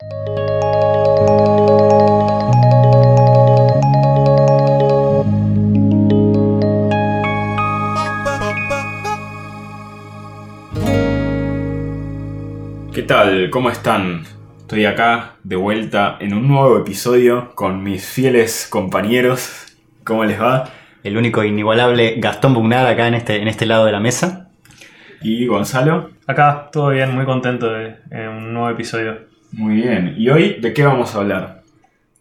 ¿Qué tal? ¿Cómo están? Estoy acá de vuelta en un nuevo episodio con mis fieles compañeros. ¿Cómo les va? El único inigualable Gastón Bugnar acá en este, en este lado de la mesa. ¿Y Gonzalo? Acá, todo bien, muy contento de, de un nuevo episodio. Muy bien. ¿Y hoy de qué vamos a hablar?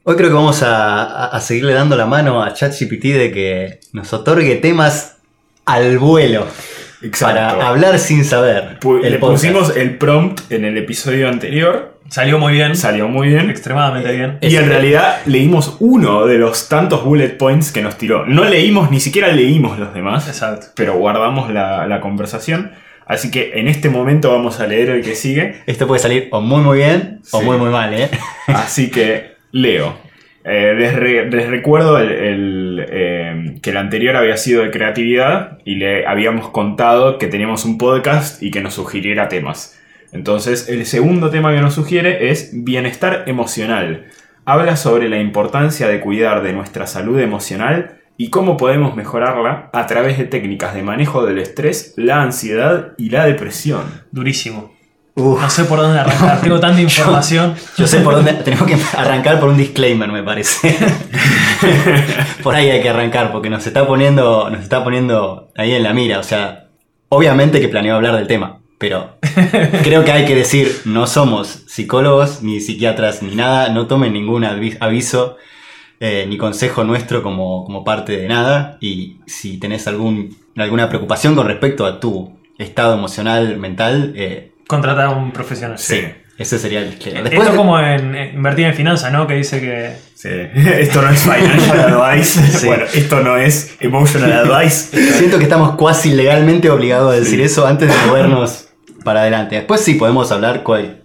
Hoy creo que vamos a, seguirle dando la mano a ChatGPT de que nos otorgue temas al vuelo para hablar sin saber. Pu- El le podcast. pusimos el prompt en el episodio anterior. Salió muy bien, Salió muy bien. extremadamente bien. Y en realidad leímos uno de los tantos bullet points que nos tiró. No leímos, ni siquiera leímos los demás, Exacto. pero guardamos la, la conversación. Así que en este momento vamos a leer el que sigue. Esto puede salir o muy muy bien o muy muy mal, ¿eh? Así que leo. Eh, les, re- les recuerdo el- el, eh, que el anterior había sido de creatividad y le habíamos contado que teníamos un podcast y que nos sugiriera temas. Entonces, el segundo tema que nos sugiere es bienestar emocional. Habla sobre la importancia de cuidar de nuestra salud emocional y cómo podemos mejorarla a través de técnicas de manejo del estrés, la ansiedad y la depresión. Durísimo. Uf. No sé por dónde arrancar, tengo tanta información. Yo sé por dónde. Tenemos que arrancar por un disclaimer, me parece. por ahí hay que arrancar, porque nos está poniendo. Nos está poniendo ahí en la mira. O sea, obviamente que planeo hablar del tema. Pero creo que hay que decir, no somos psicólogos, ni psiquiatras, ni nada. No tomen ningún avi- aviso eh, ni consejo nuestro como, como parte de nada. Y si tenés algún, alguna preocupación con respecto a tu estado emocional, mental, eh, Contratar a un profesional. Sí. ese sería el disclaimer. Esto como en, en invertir en finanzas, ¿no? Que dice que Sí. Esto no es financial advice. Sí. Bueno, esto no es emotional advice. Siento que estamos cuasi legalmente obligados a decir eso antes de movernos para adelante. Después sí podemos hablar cuál,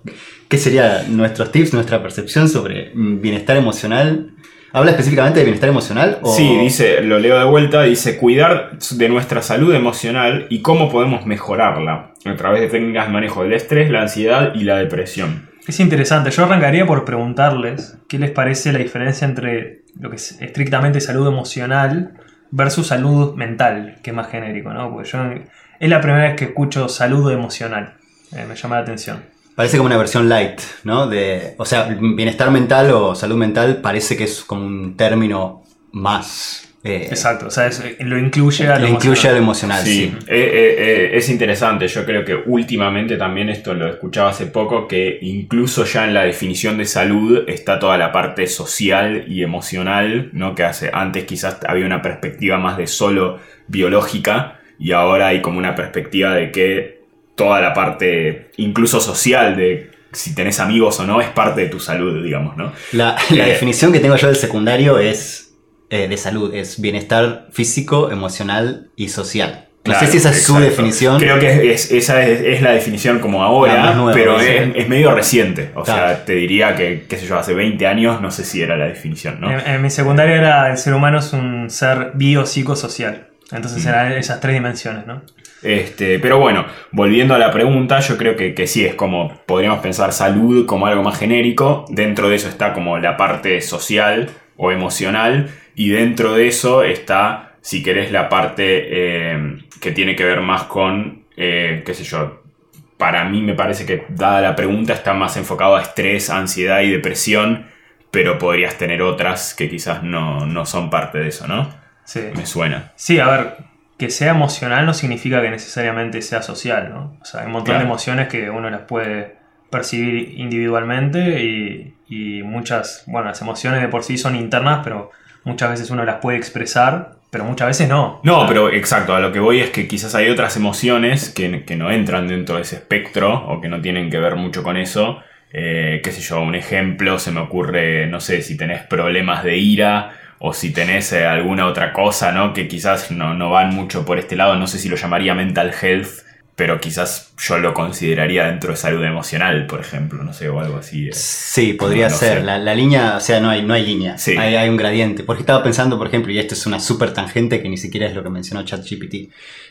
qué serían nuestros tips, nuestra percepción sobre mm, bienestar emocional. ¿Habla específicamente de bienestar emocional? O... Sí, dice, lo leo de vuelta, dice cuidar de nuestra salud emocional y cómo podemos mejorarla a través de técnicas de manejo del estrés, la ansiedad y la depresión. es interesante. Yo arrancaría por preguntarles qué les parece la diferencia entre lo que es estrictamente salud emocional versus salud mental, que es más genérico, ¿no? Porque yo es la primera vez que escucho salud emocional. Eh, me llama la atención. Parece como una versión light, ¿no? De, o sea, bienestar mental o salud mental parece que es como un término más... eh, Exacto, o sea, es- lo incluye a lo Lo incluye a lo emocional. Sí, sí. eh, eh, eh, es interesante. Yo creo que últimamente también esto lo escuchaba hace poco, que incluso ya en la definición de salud está toda la parte social y emocional, ¿no? Que hace, antes quizás había una perspectiva más de solo biológica y ahora hay como una perspectiva de que toda la parte incluso social de si tenés amigos o no es parte de tu salud, digamos, ¿no? La, la Eh, definición que tengo yo del secundario es eh, de salud, es bienestar físico, emocional y social. No Claro, sé si esa es su exacto. definición. Creo que es, esa es, es la definición como ahora, nueva, pero es, es medio reciente. O Claro. sea, te diría que, qué sé yo, hace 20 años no sé si era la definición, ¿no? En, en mi secundaria era el ser humano es un ser biopsicosocial. Entonces eran esas tres dimensiones, ¿no? Este, pero bueno, volviendo a la pregunta, yo creo que, que sí, es como, podríamos pensar salud como algo más genérico, dentro de eso está como la parte social o emocional, y dentro de eso está, si querés, la parte eh, que tiene que ver más con, eh, qué sé yo, para mí me parece que dada la pregunta está más enfocado a estrés, ansiedad y depresión, pero podrías tener otras que quizás no, no son parte de eso, ¿no? Sí. Me suena. Sí, a ver, que sea emocional no significa que necesariamente sea social, ¿no? O sea, hay un montón Claro. de emociones que uno las puede percibir individualmente y, y muchas, bueno, las emociones de por sí son internas, pero muchas veces uno las puede expresar, pero muchas veces no. No, pero exacto, a lo que voy es que quizás hay otras emociones que, que no entran dentro de ese espectro o que no tienen que ver mucho con eso. Eh, qué sé yo, un ejemplo se me ocurre, no sé, si tenés problemas de ira o si tenés eh, alguna otra cosa, ¿no? Que quizás no, no van mucho por este lado, no sé si lo llamaría mental health, pero quizás yo lo consideraría dentro de salud emocional, por ejemplo, no sé, o algo así. eh. Sí, podría No, no ser. La, la línea, o sea, no hay, no hay línea. Sí. Hay, hay un gradiente. Porque estaba pensando, por ejemplo, y esto es una súper tangente que ni siquiera es lo que mencionó ChatGPT.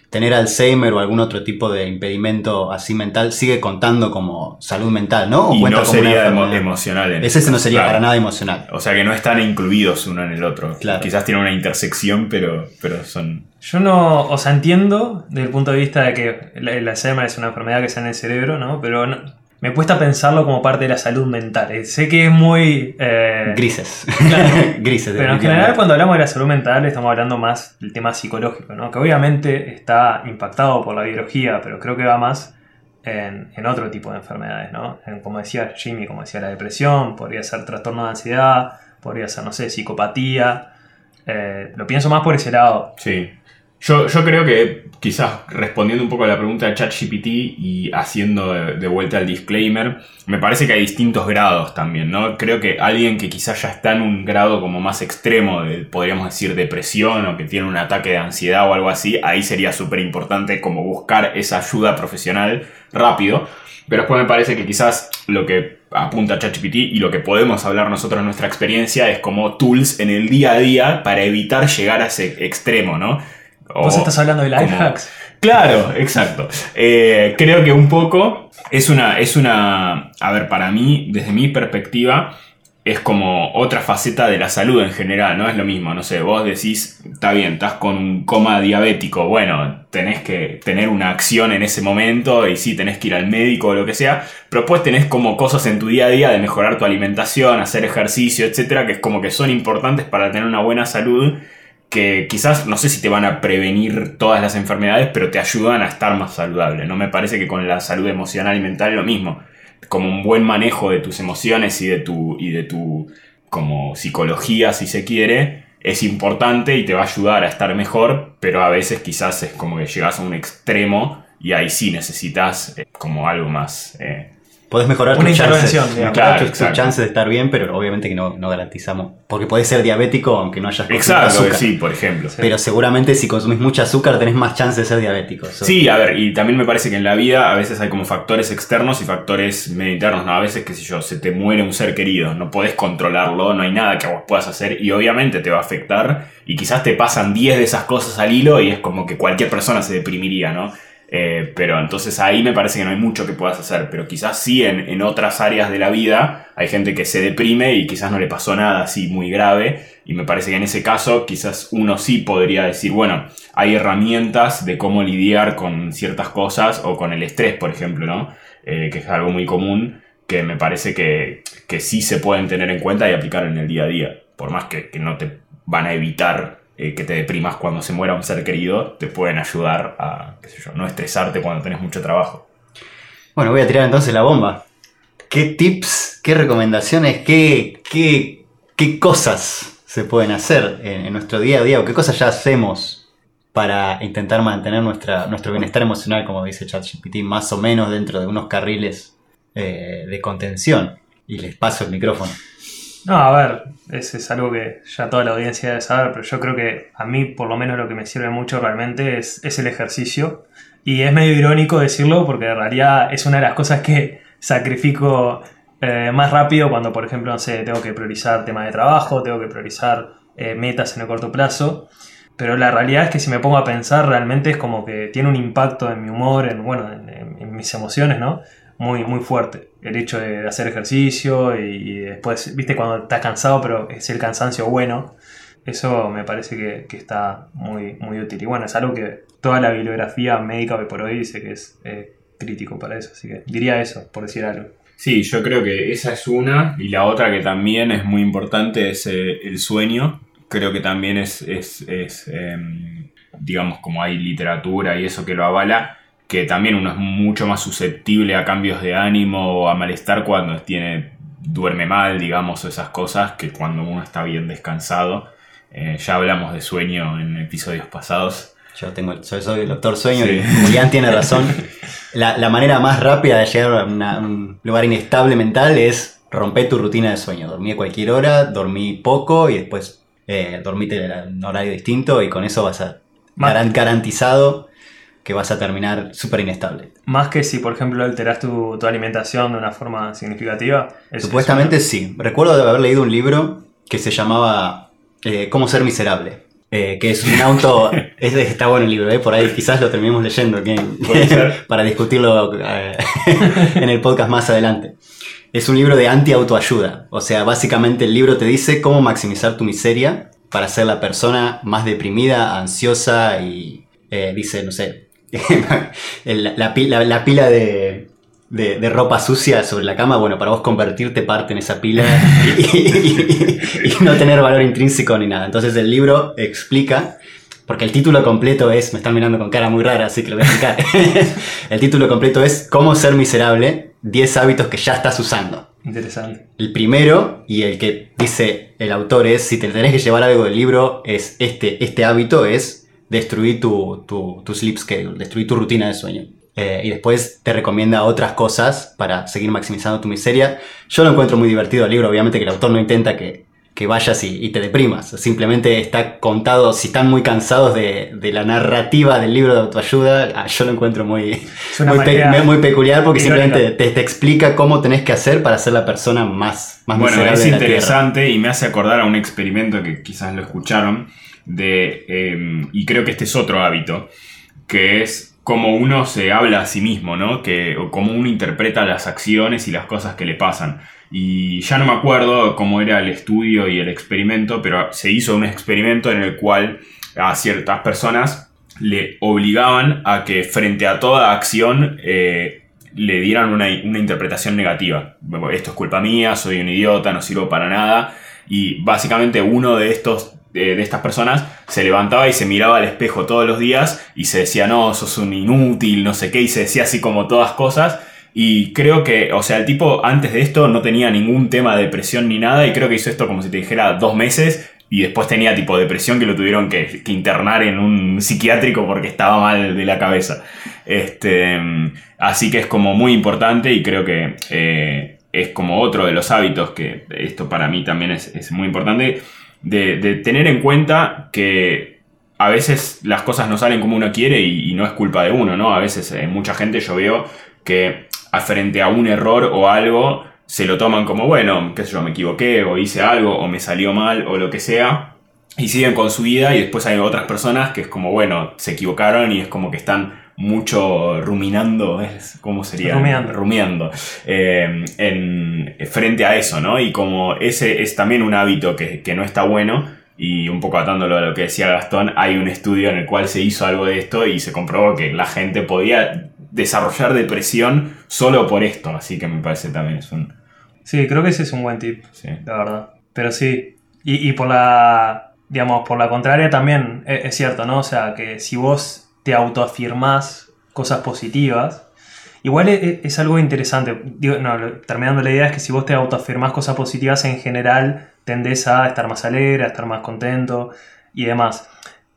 Tener Alzheimer o algún otro tipo de impedimento así mental sigue contando como salud mental, ¿no? ¿O Y cuenta no como sería emo- emocional. en Ese no sería Claro. para nada emocional. O sea que no están incluidos uno en el otro. Claro. Quizás tienen una intersección, pero, pero son... Yo no, o sea, entiendo desde el punto de vista de que la- el Alzheimer es una enfermedad que está en el cerebro, ¿no? Pero no- me cuesta pensarlo como parte de la salud mental. Eh, Sé que es muy... eh, Grises. Claro. Grises. Pero en general cuando hablamos de la salud mental estamos hablando más del tema psicológico, ¿no? Que obviamente está impactado por la biología, pero creo que va más en, en otro tipo de enfermedades, ¿no? En, como decía Jimmy, como decía la depresión, podría ser trastorno de ansiedad, podría ser, no sé, psicopatía. Eh, lo pienso más por ese lado. Sí. Yo, yo creo que quizás respondiendo un poco a la pregunta de ChatGPT y haciendo de, de vuelta el disclaimer, me parece que hay distintos grados también, ¿no? Creo que alguien que quizás ya está en un grado como más extremo de, podríamos decir, depresión o que tiene un ataque de ansiedad o algo así, ahí sería súper importante como buscar esa ayuda profesional rápido. Pero después me parece que quizás lo que apunta ChatGPT y lo que podemos hablar nosotros en nuestra experiencia es como tools en el día a día para evitar llegar a ese extremo, ¿no? Vos estás hablando de life como- hacks. Claro, exacto. Eh, creo que un poco es una, es una, a ver, para mí, desde mi perspectiva, es como otra faceta de la salud en general, no es lo mismo, no sé, vos decís, está bien, estás con un coma diabético, bueno, tenés que tener una acción en ese momento y sí, tenés que ir al médico o lo que sea, pero después tenés como cosas en tu día a día de mejorar tu alimentación, hacer ejercicio, etcétera, que es como que son importantes para tener una buena salud que quizás no sé si te van a prevenir todas las enfermedades, pero te ayudan a estar más saludable. No me parece que con la salud emocional y mental lo mismo. Como un buen manejo de tus emociones y de tu, y de tu como psicología, si se quiere, es importante y te va a ayudar a estar mejor, pero a veces quizás es como que llegas a un extremo y ahí sí necesitas eh, como algo más. eh, Podés mejorar Una tus intervención, chances, digamos. mejorar Claro, tus- tus exacto. chances de estar bien, pero obviamente que no, no garantizamos. Porque podés ser diabético aunque no hayas consumido Exacto, azúcar. sí, por ejemplo. Pero seguramente si consumís mucho azúcar tenés más chance de ser diabético. Sí, a ver, y también me parece que en la vida a veces hay como factores externos y factores medio internos, ¿no? A veces, qué sé yo, se te muere un ser querido, no podés controlarlo, no hay nada que vos puedas hacer y obviamente te va a afectar y quizás te pasan 10 de esas cosas al hilo y es como que cualquier persona se deprimiría, ¿no? Eh, pero entonces ahí me parece que no hay mucho que puedas hacer, pero quizás sí en, en otras áreas de la vida hay gente que se deprime y quizás no le pasó nada así muy grave y me parece que en ese caso quizás uno sí podría decir, bueno, hay herramientas de cómo lidiar con ciertas cosas o con el estrés, por ejemplo, ¿no? Eh, que es algo muy común que me parece que, que sí se pueden tener en cuenta y aplicar en el día a día, por más que, que no te van a evitar eh, que te deprimas cuando se muera un ser querido, te pueden ayudar a, no estresarte cuando tenés mucho trabajo. Bueno, voy a tirar entonces la bomba. ¿Qué tips, qué recomendaciones, qué, qué, qué cosas se pueden hacer en, en nuestro día a día o qué cosas ya hacemos para intentar mantener nuestra, nuestro bienestar emocional, como dice ChatGPT, más o menos dentro de unos carriles eh, de contención? Y les paso el micrófono. No, a ver, ese es algo que ya toda la audiencia debe saber, pero yo creo que a mí por lo menos lo que me sirve mucho realmente es, es el ejercicio. Y es medio irónico decirlo porque en realidad es una de las cosas que sacrifico eh, más rápido cuando, por ejemplo, no sé, tengo que priorizar temas de trabajo, tengo que priorizar eh, metas en el corto plazo. Pero la realidad es que si me pongo a pensar, realmente es como que tiene un impacto en mi humor, en, bueno, en, mis emociones, ¿no? Muy, muy fuerte. El hecho de hacer ejercicio y, después, viste, cuando estás cansado, pero es el cansancio bueno. Eso me parece que, que está muy, muy útil. Y bueno, es algo que toda la bibliografía médica hoy por hoy dice que es eh, crítico para eso. Así que diría eso, por decir algo. Sí, yo creo que esa es una. Y la otra que también es muy importante es eh, el sueño. Creo que también es, es, es, em, digamos, como hay literatura y eso que lo avala, que también uno es mucho más susceptible a cambios de ánimo o a malestar cuando tiene, duerme mal, digamos, o esas cosas, que cuando uno está bien descansado. Eh, ya hablamos de sueño en episodios pasados. Yo tengo, yo soy el doctor sueño Sí. y Julián tiene razón. La, la manera más rápida de llegar a una- un lugar inestable mental es romper tu rutina de sueño. Dormí a cualquier hora, dormí poco y después eh, dormite en un horario distinto y con eso vas a garantizado que vas a terminar súper inestable. Más que si, por ejemplo, alteras tu, tu alimentación de una forma significativa. es- Supuestamente es sí. Recuerdo de haber leído un libro que se llamaba eh, Cómo ser miserable. eh, que es un auto. es- está bueno el libro, eh, por ahí quizás lo terminemos leyendo que- para discutirlo en el podcast más adelante. Es un libro de anti-autoayuda. O sea, básicamente el libro te dice cómo maximizar tu miseria para ser la persona más deprimida, ansiosa y. dice, no sé. La, pi- la- la pila de, de- de ropa sucia sobre la cama, bueno, para vos convertirte parte en esa pila y, y- y no tener valor intrínseco ni nada. Entonces el libro explica, porque el título completo es, me están mirando con cara muy rara, así que lo voy a explicar. el título completo es Cómo ser miserable, 10 hábitos que ya estás usando. Interesante. El primero, y el que dice el autor es, si te tenés que llevar algo del libro, es este, este hábito es destruir tu, tu, tu sleep schedule, destruir tu rutina de sueño. Eh, y después te recomienda otras cosas para seguir maximizando tu miseria. Yo lo encuentro muy divertido el libro, obviamente que el autor no intenta que, que vayas y, y te deprimas. Simplemente está contado, si están muy cansados de, de la narrativa del libro de autoayuda, ah, yo lo encuentro muy, muy, pe- muy peculiar porque irónica. simplemente te, te explica cómo tenés que hacer para ser la persona más, más Bueno, miserable es de la Tierra. interesante y me hace acordar a un experimento que quizás lo escucharon, de, eh, y creo que este es otro hábito, que es cómo uno se habla a sí mismo, ¿no? Que, o cómo uno interpreta las acciones y las cosas que le pasan. Y ya no me acuerdo cómo era el estudio y el experimento, pero se hizo un experimento en el cual a ciertas personas le obligaban a que frente a toda acción eh, le dieran una, una interpretación negativa. Esto es culpa mía, soy un idiota, no sirvo para nada. Y básicamente uno de estos de, estas personas se levantaba y se miraba al espejo todos los días y se decía, no, sos un inútil, no sé qué, y se decía así como todas cosas. Y creo que, o sea, el tipo antes de esto no tenía ningún tema de depresión ni nada, y creo que hizo esto como si te dijera dos meses, y después tenía tipo depresión que lo tuvieron que, internar en un psiquiátrico porque estaba mal de la cabeza. Este, así que es como muy importante y creo que eh, es como otro de los hábitos que esto para mí también es muy importante, de, tener en cuenta que a veces las cosas no salen como uno quiere y, no es culpa de uno, ¿no? A veces eh, mucha gente yo veo que frente a un error o algo se lo toman como, bueno, qué sé yo, me equivoqué o hice algo o me salió mal o lo que sea y siguen con su vida y después hay otras personas que es como, bueno, se equivocaron y es como que están mucho ruminando, ¿cómo sería? Rumiando. Rumiando. eh, en, frente a eso, ¿no? Y como ese es también un hábito que, que no está bueno, y un poco atándolo a lo que decía Gastón, hay un estudio en el cual se hizo algo de esto y se comprobó que la gente podía desarrollar depresión solo por esto, así que me parece también es un... Sí, creo que ese es un buen tip, sí. la verdad. Pero sí, y, y por la, digamos, por la contraria también e- es, cierto, ¿no? O sea, que si vos te autoafirmás cosas positivas, igual e- e- es, algo interesante. Terminando la idea es que si vos te autoafirmás cosas positivas en general, tendés a estar más alegre, a estar más contento y demás.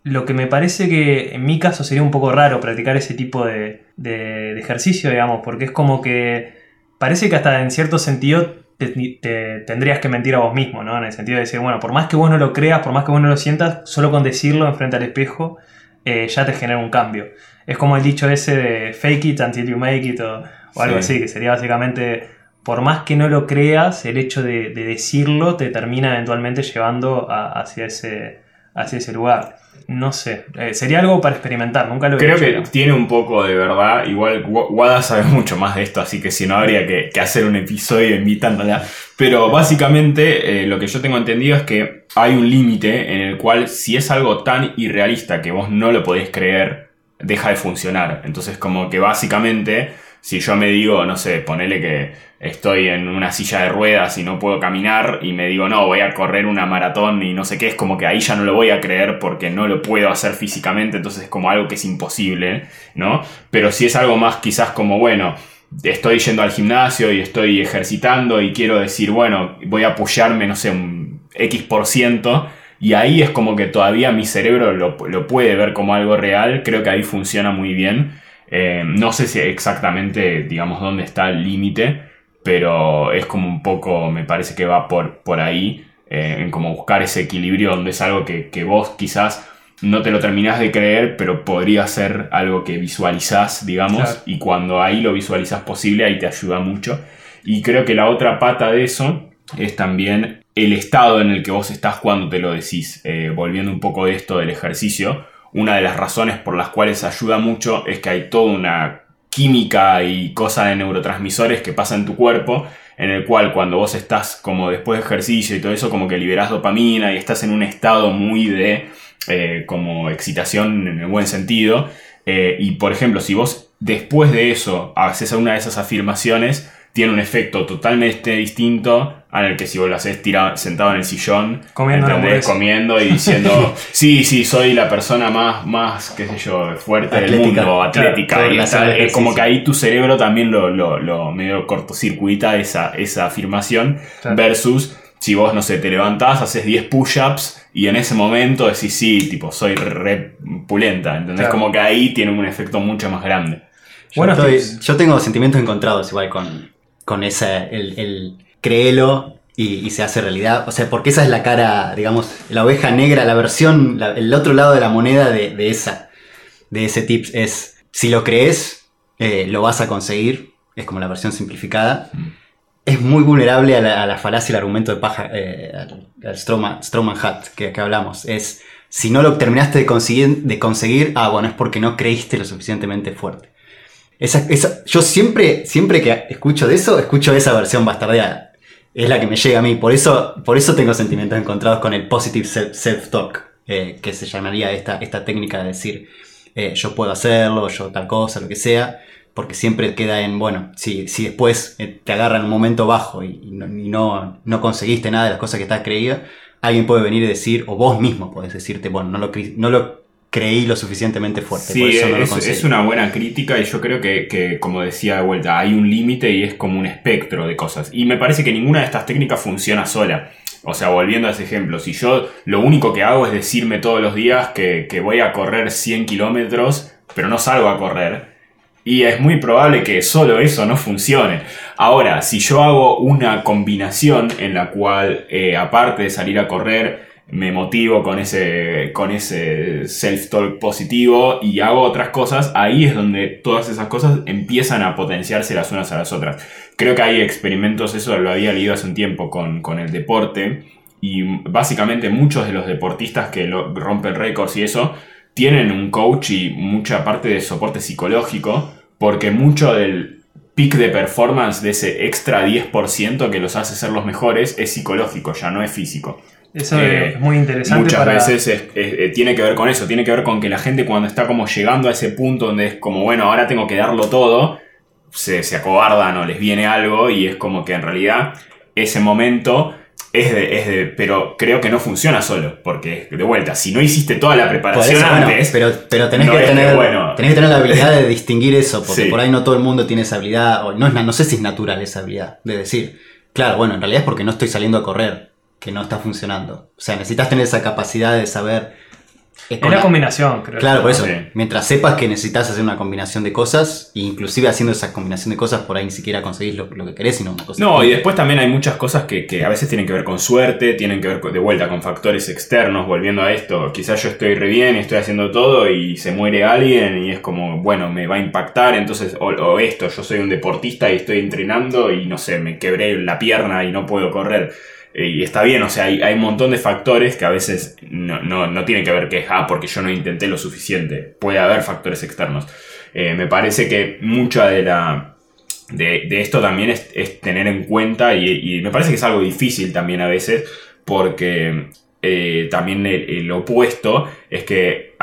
Lo que me parece que en mi caso sería un poco raro practicar ese tipo de, de- de ejercicio, digamos, porque es como que parece que hasta en cierto sentido te, te tendrías que mentir a vos mismo, ¿no? En el sentido de decir, bueno, por más que vos no lo creas, por más que vos no lo sientas, solo con decirlo enfrente al espejo eh, ya te genera un cambio. Es como el dicho ese de fake it until you make it o, o algo Sí. así, que sería básicamente, por más que no lo creas, el hecho de, de decirlo te termina eventualmente llevando a- hacia, ese, hacia ese lugar. No sé, eh, sería algo para experimentar, nunca lo he Creo hecho, que digamos. tiene un poco de verdad. Igual Wa- Wada sabe mucho más de esto, así que si no habría que, que hacer un episodio invitándola. Pero básicamente eh, lo que yo tengo entendido es que hay un límite en el cual si es algo tan irrealista que vos no lo podés creer, deja de funcionar. Entonces como que básicamente si yo me digo, no sé, ponele que estoy en una silla de ruedas y no puedo caminar y me digo, no, voy a correr una maratón y no sé qué, es como que ahí ya no lo voy a creer porque no lo puedo hacer físicamente, entonces es como algo que es imposible, ¿no? Pero si es algo más quizás como, bueno, estoy yendo al gimnasio y estoy ejercitando y quiero decir, bueno, voy a apoyarme, no sé, un X por ciento. Y ahí es como que todavía mi cerebro lo, puede ver como algo real. Creo que ahí funciona muy bien. Eh, no sé si exactamente, digamos, dónde está el límite, pero es como un poco, me parece que va por, por ahí, eh, en como buscar ese equilibrio donde es algo que, que vos quizás no te lo terminás de creer, pero podría ser algo que visualizás, digamos, Claro. y cuando ahí lo visualizás posible, ahí te ayuda mucho. Y creo que la otra pata de eso es también el estado en el que vos estás cuando te lo decís. Eh, volviendo un poco de esto del ejercicio, una de las razones por las cuales ayuda mucho es que hay toda una química y cosa de neurotransmisores que pasa en tu cuerpo, en el cual cuando vos estás como después de ejercicio y todo eso, como que liberás dopamina y estás en un estado muy de eh, como excitación en el buen sentido. Eh, y por ejemplo, si vos después de eso haces una de esas afirmaciones, tiene un efecto totalmente distinto al el que si vos lo haces sentado en el sillón, Comiendo comiendo y diciendo, sí, sí, soy la persona más, más qué sé yo, fuerte del Atlética. mundo, atlética. Claro, y está- es como que ahí tu cerebro también lo, lo, lo medio cortocircuita esa, esa afirmación Claro. versus si vos, no sé, te levantás, haces 10 push-ups y en ese momento decís, sí, tipo, soy re pulenta, ¿entendés? Claro. Como que ahí tiene un efecto mucho más grande. Yo, Buenos estoy- tips. yo tengo sentimientos encontrados igual con, con ese, el, el créelo y, se hace realidad. O sea, porque esa es la cara, digamos, la oveja negra, la versión, el otro lado de la moneda de, de esa, de ese tips es, si lo crees, eh, lo vas a conseguir. Es como la versión simplificada. Es muy vulnerable a la, a la falacia el argumento de paja, eh, al, Strowman Hat que, que hablamos. Es, si no lo terminaste de conseguir, de conseguir, ah, bueno, es porque no creíste lo suficientemente fuerte. Esa, esa- yo siempre, siempre que escucho de eso, escucho esa versión bastardeada. Es la que me llega a mí. Por eso, por eso tengo sentimientos encontrados con el positive self- self-talk, eh, que se llamaría esta, esta técnica de decir, eh, yo puedo hacerlo, yo tal cosa, lo que sea. Porque siempre queda en, bueno, si, si después eh, te agarra en un momento bajo y, no, no, no conseguiste nada de las cosas que estás creído, alguien puede venir y decir, o vos mismo podés decirte, bueno, no lo, no lo creí lo suficientemente fuerte. por Sí, eso no lo es, conseguí". es una buena crítica y yo creo que, que, como decía de vuelta, hay un límite y es como un espectro de cosas. Y me parece que ninguna de estas técnicas funciona sola. O sea, volviendo a ese ejemplo, si yo lo único que hago es decirme todos los días que, que voy a correr 100 kilómetros, pero no salgo a correr, y es muy probable que solo eso no funcione. Ahora, si yo hago una combinación en la cual, eh, aparte de salir a correr, me motivo con ese, con ese self-talk positivo y hago otras cosas, ahí es donde todas esas cosas empiezan a potenciarse las unas a las otras. Creo que hay experimentos, eso lo había leído hace un tiempo con, con el deporte, y básicamente muchos de los deportistas que rompen récords y eso, tienen un coach y mucha parte de soporte psicológico, porque mucho del pic de performance de ese extra 10% que los hace ser los mejores es psicológico, ya no es físico. Eso Eh, es muy interesante Muchas para... veces es- es- eh, tiene que ver con eso, tiene que ver con que la gente cuando está como llegando a ese punto donde es como, bueno, ahora tengo que darlo todo, se, se acobardan o les viene algo y es como que en realidad ese momento es de, es de- pero creo que no funciona solo, porque de vuelta, si no hiciste toda la preparación eso, bueno, antes, pero, pero tenés, no que tener, bueno. tenés que tener la habilidad de distinguir eso, porque Sí. por ahí no todo el mundo tiene esa habilidad, o no, es, no sé si es natural esa habilidad, de decir, claro, bueno, en realidad es porque no estoy saliendo a correr, que no está funcionando. O sea, necesitas tener esa capacidad de saber... Es la la- combinación, creo. Claro, por eso, Sí. mientras sepas que necesitas hacer una combinación de cosas, e inclusive haciendo esa combinación de cosas, por ahí ni siquiera conseguís lo, lo que querés, sino una cosa No, y después también hay muchas cosas que, que a veces tienen que ver con suerte, tienen que ver con- de vuelta con factores externos, volviendo a esto. Quizás yo estoy re bien, estoy haciendo todo y se muere alguien y es como, bueno, me va a impactar, entonces, o, o esto, yo soy un deportista y estoy entrenando y no sé, me quebré la pierna y no puedo correr. Eh, Y está bien, o sea, hay, hay un montón de factores que a veces no, no, no tienen que ver que, ah, porque yo no intenté lo suficiente. Puede haber factores externos. Eh, me parece que mucha de la, de, de esto también es, es tener en cuenta y, me parece que es algo difícil también a veces porque eh, también el, opuesto es que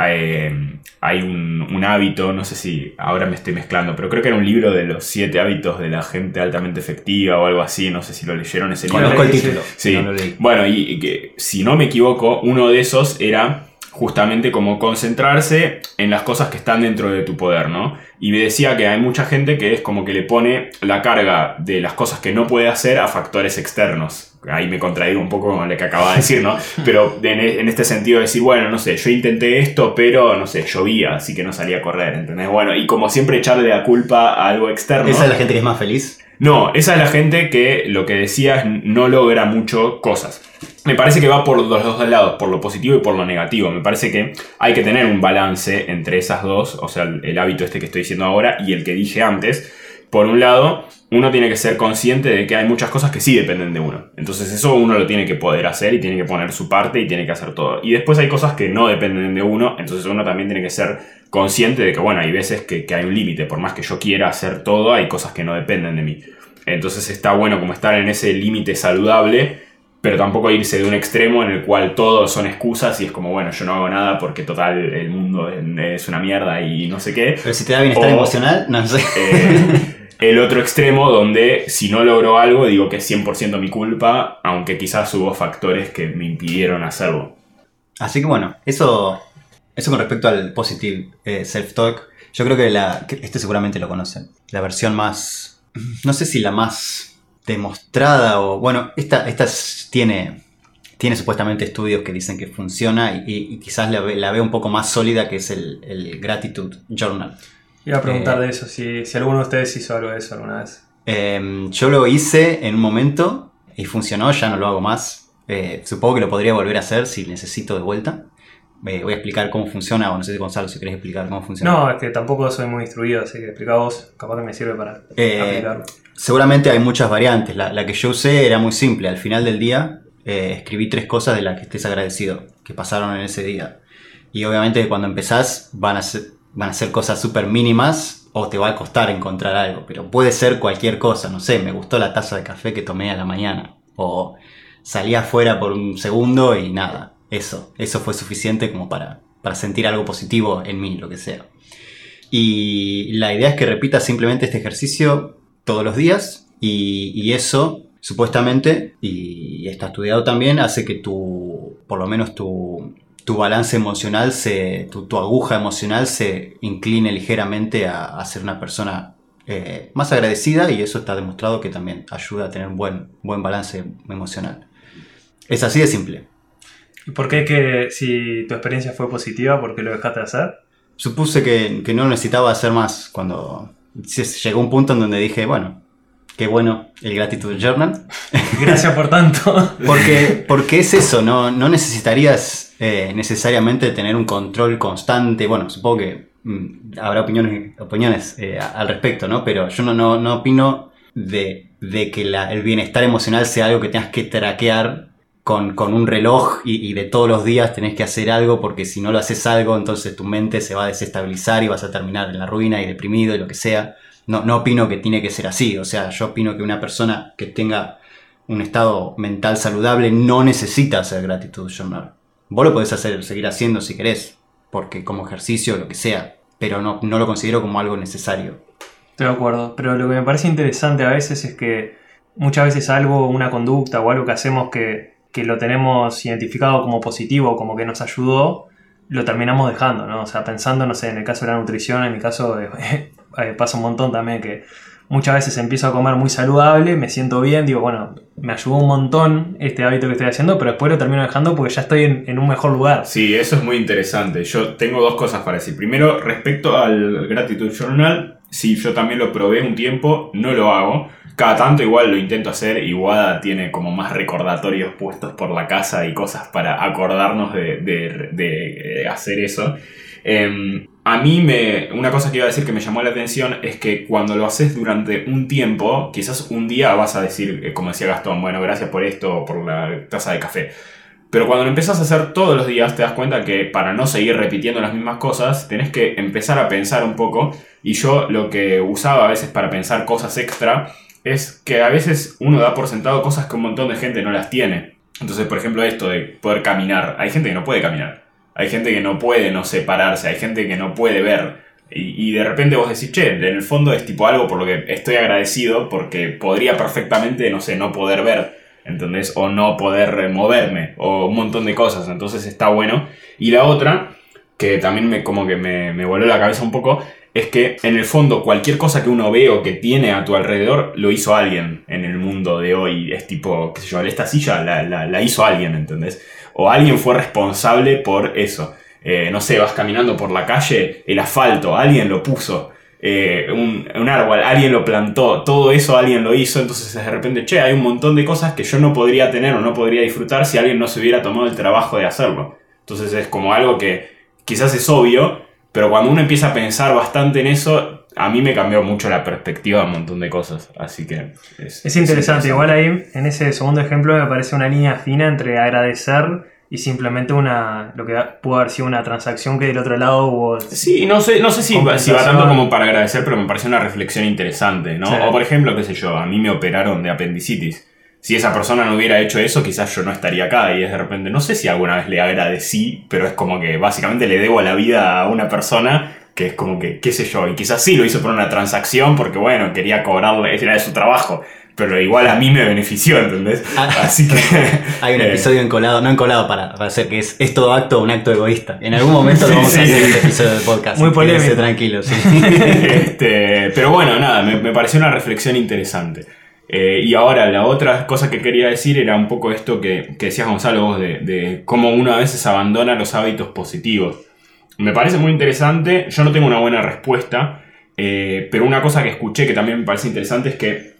hay un, un hábito, no sé si ahora me estoy mezclando, pero creo que era un libro de los siete hábitos de la gente altamente efectiva o algo así, no sé si lo leyeron ese libro. Conozco el Sí, título. Sí, no lo leí. bueno, y, y que si no me equivoco, uno de esos era justamente como concentrarse en las cosas que están dentro de tu poder, ¿no? Y me decía que hay mucha gente que es como que le pone la carga de las cosas que no puede hacer a factores externos. Ahí me contradigo un poco con lo que acababa de decir, ¿no? Pero en, en este sentido de decir, bueno, no sé, yo intenté esto, pero no sé, llovía, así que no salía a correr, ¿entendés? Bueno, y como siempre echarle la culpa a algo externo. Esa es la gente que es más feliz. No, esa es la gente que lo que decía es no logra mucho cosas. Me parece que va por los dos lados, por lo positivo y por lo negativo. Me parece que hay que tener un balance entre esas dos, o sea, el, hábito este que estoy diciendo ahora y el que dije antes. Por un lado, uno tiene que ser consciente de que hay muchas cosas que sí dependen de uno. Entonces eso uno lo tiene que poder hacer y tiene que poner su parte y tiene que hacer todo. Y después hay cosas que no dependen de uno, entonces uno también tiene que ser consciente de que, bueno, hay veces que hay un límite. Por más que yo quiera hacer todo, hay cosas que no dependen de mí. Entonces está bueno como estar en ese límite saludable, pero tampoco irse de un extremo en el cual todo son excusas y es como, bueno, yo no hago nada porque total el mundo es una mierda y no sé qué. Pero si te da bienestar O- emocional, no sé. Eh, el otro extremo donde si no logro algo digo que es 100% mi culpa, aunque quizás hubo factores que me impidieron hacerlo. Así que bueno, eso, eso con respecto al positive eh, self-talk. Yo creo que, la, que este seguramente lo conocen. La versión más, no sé si la más demostrada o... Bueno, esta, esta es- tiene, tiene supuestamente estudios que dicen que funciona y, quizás la, ve- la veo un poco más sólida que es el, el Gratitude Journal. Iba a preguntar Eh, de eso, si, si alguno de ustedes hizo algo de eso alguna vez. Eh, yo lo hice en un momento y funcionó, ya no lo hago más. Eh, supongo que lo podría volver a hacer si necesito de vuelta. Eh, voy a explicar cómo funciona, o no sé si Gonzalo, si querés explicar cómo funciona. No, es que tampoco soy muy instruido, así que explica vos, capaz que me sirve para aplicarlo. Seguramente hay muchas variantes. La, que yo usé era muy simple. Al final del día eh, escribí tres cosas de las que estés agradecido, que pasaron en ese día. Y obviamente cuando empezás van a ser, van a cosas súper mínimas o te va a costar encontrar algo. Pero puede ser cualquier cosa. No sé, me gustó la taza de café que tomé a la mañana. O salí afuera por un segundo y nada. Eso, eso fue suficiente como para, para sentir algo positivo en mí, lo que sea. Y la idea es que repitas simplemente este ejercicio todos los días y, y eso supuestamente, y está estudiado también, hace que tu, por lo menos tu, tu balance emocional, se, tu, tu aguja emocional se incline ligeramente a, a ser una persona eh, más agradecida y eso está demostrado que también ayuda a tener un buen, buen balance emocional. Es así de simple. ¿Y por qué que si tu experiencia fue positiva, por qué lo dejaste de hacer? Supuse que, que no necesitaba hacer más cuando llegó un punto en donde dije, bueno, qué bueno el Gratitude Journal. Gracias por tanto. Porque, porque es eso, no, no necesitarías eh, necesariamente tener un control constante. Bueno, supongo que mm, habrá opiniones, opiniones eh, al respecto, ¿no? Pero yo no, no, no opino de, de que la- el bienestar emocional sea algo que tengas que traquear con, con un reloj y, de todos los días tenés que hacer algo porque si no lo haces algo, entonces tu mente se va a desestabilizar y vas a terminar en la ruina y deprimido y lo que sea. No, no opino que tiene que ser así. O sea, yo opino que una persona que tenga un estado mental saludable no necesita hacer gratitud journal. Vos lo podés hacer, seguir haciendo si querés, porque como ejercicio, lo que sea, pero no, no lo considero como algo necesario. Estoy de acuerdo, pero lo que me parece interesante a veces es que muchas veces algo, una conducta o algo que hacemos que, que lo tenemos identificado como positivo, como que nos ayudó, lo terminamos dejando, ¿no? O sea, pensando, no sé, en el caso de la nutrición, en mi caso eh, eh, pasa un montón también que muchas veces empiezo a comer muy saludable, me siento bien, digo, bueno, me ayudó un montón este hábito que estoy haciendo, pero después lo termino dejando porque ya estoy en, un mejor lugar. Sí, eso es muy interesante. Yo tengo dos cosas para decir. Primero, respecto al Gratitude Journal, sí, yo también lo probé un tiempo, no lo hago. Cada tanto igual lo intento hacer y Wada tiene como más recordatorios puestos por la casa y cosas para acordarnos de, de- de, eh, hacer eso. Em, a mí me, una cosa que iba a decir que me llamó la atención es que cuando lo haces durante un tiempo, quizás un día vas a decir, eh, como decía Gastón, bueno, gracias por esto o por la taza de café. Pero cuando lo empezás a hacer todos los días, te das cuenta que para no seguir repitiendo las mismas cosas, tenés que empezar a pensar un poco. Y yo lo que usaba a veces para pensar cosas extra es que a veces uno da por sentado cosas que un montón de gente no las tiene. Entonces, por ejemplo, esto de poder caminar. Hay gente que no puede caminar. Hay gente que no puede no separarse. Hay gente que no puede ver. Y, de repente vos decís, che, en el fondo es tipo algo por lo que estoy agradecido porque podría perfectamente, no sé, no poder ver. ¿entendés? O no poder moverme, o un montón de cosas, entonces está bueno. Y la otra, que también me, como que me, me voló la cabeza un poco, es que en el fondo cualquier cosa que uno ve o que tiene a tu alrededor, lo hizo alguien en el mundo de hoy. Es tipo, qué sé yo, esta silla la, la, hizo alguien, ¿entendés? O alguien fue responsable por eso. Eh, no sé, vas caminando por la calle, el asfalto, alguien lo puso. eh, un, un árbol, alguien lo plantó, todo eso alguien lo hizo, entonces de repente, che, hay un montón de cosas que yo no podría tener o no podría disfrutar si alguien no se hubiera tomado el trabajo de hacerlo. Entonces es como algo que quizás es obvio, pero cuando uno empieza a pensar bastante en eso, a mí me cambió mucho la perspectiva de un montón de cosas. Así que es, Es interesante, igual ahí en ese segundo ejemplo me parece una línea fina entre agradecer y simplemente una lo que pudo haber sido una transacción que del otro lado hubo Sí, no sé, no sé si, va- si va tanto como para agradecer, pero me pareció una reflexión interesante, ¿no? Sí. O por ejemplo, qué sé yo, a mí me operaron de apendicitis. Si esa persona no hubiera hecho eso, quizás yo no estaría acá y es de repente, no sé si alguna vez le agradecí, pero es como que básicamente le debo la vida a una persona que es como que, qué sé yo, y quizás sí lo hizo por una transacción porque bueno, quería cobrarle, era de su trabajo, pero igual a mí me benefició, ¿entendés? Ah. Así que... Hay un eh, episodio encolado, no encolado para, para hacer que es, es todo acto un acto egoísta. En algún momento lo vamos Sí, a hacer sí. en este episodio del podcast. Muy polémico. tranquilos, sí. Este, pero bueno, nada, me, me pareció una reflexión interesante. Eh, y ahora, la otra cosa que quería decir era un poco esto que, que decías Gonzalo vos, de, de cómo uno a veces abandona los hábitos positivos. Me parece muy interesante, yo no tengo una buena respuesta, eh, pero una cosa que escuché que también me parece interesante es que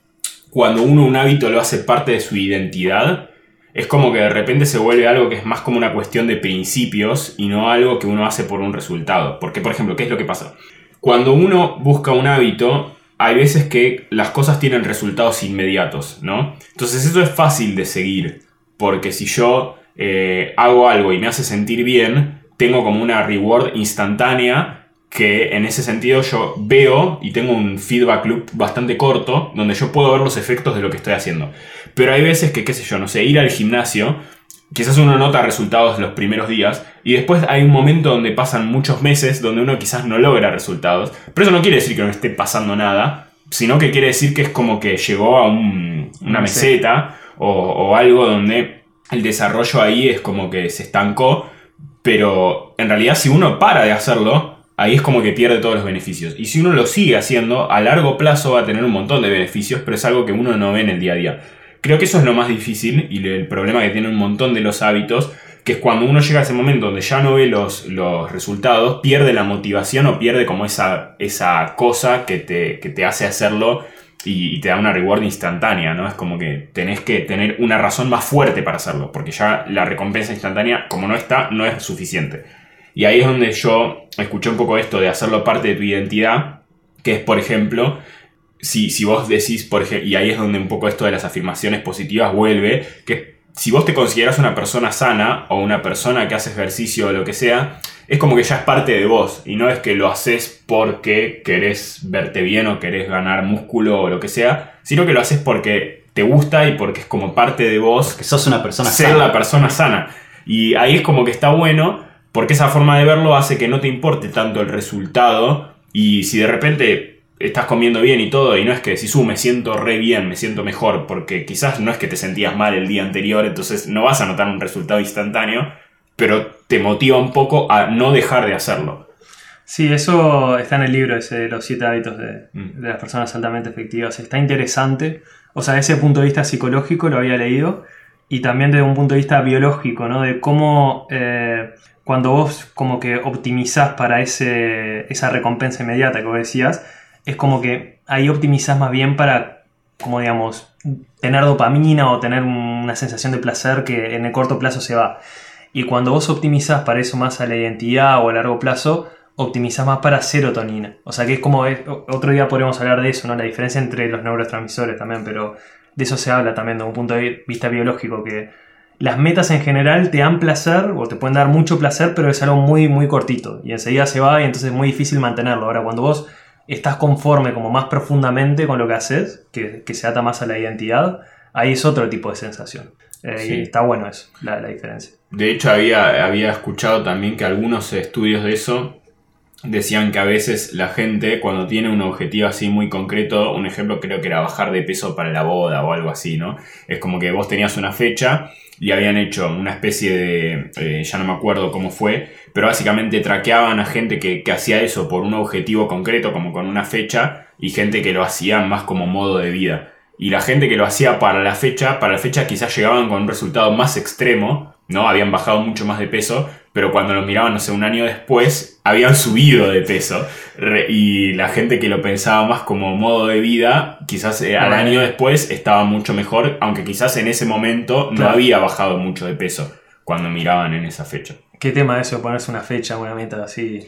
cuando uno un hábito lo hace parte de su identidad, es como que de repente se vuelve algo que es más como una cuestión de principios y no algo que uno hace por un resultado. Porque, por ejemplo, ¿qué es lo que pasa? Cuando uno busca un hábito, hay veces que las cosas tienen resultados inmediatos, ¿no? Entonces eso es fácil de seguir, porque si yo eh, hago algo y me hace sentir bien, tengo como una reward instantánea que en ese sentido yo veo y tengo un feedback loop bastante corto donde yo puedo ver los efectos de lo que estoy haciendo. Pero hay veces que, qué sé yo, no sé, ir al gimnasio, quizás uno nota resultados los primeros días y después hay un momento donde pasan muchos meses donde uno quizás no logra resultados. Pero eso no quiere decir que no esté pasando nada, sino que quiere decir que es como que llegó a un- una meseta o, o algo donde el desarrollo ahí es como que se estancó, pero en realidad si uno para de hacerlo, ahí es como que pierde todos los beneficios. Y si uno lo sigue haciendo, a largo plazo va a tener un montón de beneficios, pero es algo que uno no ve en el día a día. Creo que eso es lo más difícil y el problema que tiene un montón de los hábitos, que es cuando uno llega a ese momento donde ya no ve los, los resultados, pierde la motivación o pierde como esa, esa cosa que te, que te hace hacerlo y, te da una reward instantánea, ¿no? Es como que tenés que tener una razón más fuerte para hacerlo, porque ya la recompensa instantánea, como no está, no es suficiente. Y ahí es donde yo escuché un poco esto de hacerlo parte de tu identidad, que es, por ejemplo, si, si vos decís, por ejemplo, y ahí es donde un poco esto de las afirmaciones positivas vuelve, que si vos te consideras una persona sana o una persona que hace ejercicio o lo que sea, es como que ya es parte de vos y no es que lo haces porque querés verte bien o querés ganar músculo o lo que sea, sino que lo haces porque te gusta y porque es como parte de vos Que sos una persona ser sana. la persona sana. Y ahí es como que está bueno, porque esa forma de verlo hace que no te importe tanto el resultado. Y si de repente estás comiendo bien y todo, y no es que decís, uh, me siento re bien, me siento mejor, porque quizás no es que te sentías mal el día anterior, entonces no vas a notar un resultado instantáneo, pero te motiva un poco a no dejar de hacerlo. Sí, eso está en el libro ese de los siete hábitos de, Mm. de las personas altamente efectivas. Está interesante. O sea, desde ese punto de vista psicológico lo había leído. Y también desde un punto de vista biológico, ¿no? De cómo eh, cuando vos como que optimizás para ese, esa recompensa inmediata que vos decías, es como que ahí optimizás más bien para, como digamos, tener dopamina o tener una sensación de placer que en el corto plazo se va. Y cuando vos optimizás para eso más a la identidad o a largo plazo, optimizás más para serotonina. O sea que es como, otro día podremos hablar de eso, ¿no? La diferencia entre los neurotransmisores también, pero de eso se habla también de un punto de vista biológico, que las metas en general te dan placer o te pueden dar mucho placer, pero es algo muy, muy cortito y enseguida se va y entonces es muy difícil mantenerlo. Ahora, cuando vos estás conforme como más profundamente con lo que haces, que, que se ata más a la identidad, ahí es otro tipo de sensación. Eh, Sí. Y está bueno eso, la, la diferencia. De hecho, había, había escuchado también que algunos estudios de eso decían que a veces la gente cuando tiene un objetivo así muy concreto, un ejemplo creo que era bajar de peso para la boda o algo así, ¿no? Es como que vos tenías una fecha y habían hecho una especie de, eh, ya no me acuerdo cómo fue, pero básicamente traqueaban a gente que, que hacía eso por un objetivo concreto, como con una fecha, y gente que lo hacía más como modo de vida. Y la gente que lo hacía para la fecha, para la fecha quizás llegaban con un resultado más extremo, ¿no? Habían bajado mucho más de peso, pero cuando lo miraban, no sé, un año después, habían subido de peso. Re- y la gente que lo pensaba más como modo de vida, quizás eh, al año después estaba mucho mejor, aunque quizás en ese momento no Claro. había bajado mucho de peso cuando miraban en esa fecha. ¿Qué tema eso ponerse una fecha, una meta así?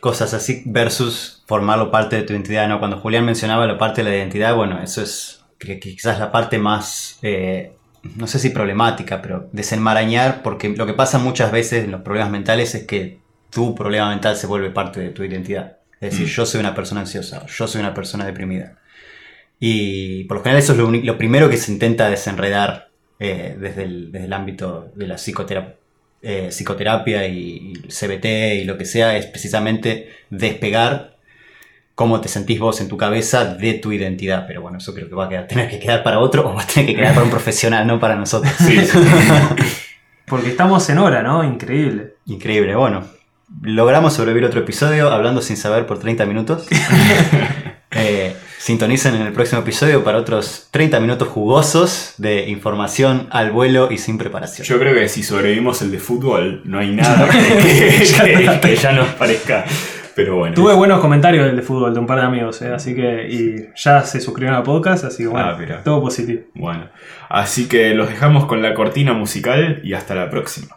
Cosas así versus formarlo parte de tu identidad, ¿no? Cuando Julián mencionaba la parte de la identidad, bueno, eso es que quizás la parte más, eh, no sé si problemática, pero desenmarañar, porque lo que pasa muchas veces en los problemas mentales es que tu problema mental se vuelve parte de tu identidad. Es decir, Mm. yo soy una persona ansiosa, yo soy una persona deprimida. Y por lo general eso es lo, primero que se intenta desenredar eh, desde, el, desde el ámbito de la psicoterapia, psicoterapia y, y CBT y lo que sea, es precisamente despegar cómo te sentís vos en tu cabeza de tu identidad. Pero bueno, eso creo que va a quedar- tener que quedar para otro o va a tener que quedar para un profesional, no para nosotros. Sí, sí. Porque estamos en hora, ¿no? Increíble. Increíble, bueno. Logramos sobrevivir otro episodio hablando sin saber por 30 minutos. Eh, sintonicen en el próximo episodio para otros 30 minutos jugosos de información al vuelo y sin preparación. Yo creo que si sobrevivimos el de fútbol, no hay nada que, que- que ya nos parezca. Pero bueno. Tuve buenos comentarios del de fútbol de un par de amigos, ¿eh? así que. Y ya se suscribieron al podcast, así que bueno, Ah, todo positivo. Bueno, así que los dejamos con la cortina musical y hasta la próxima.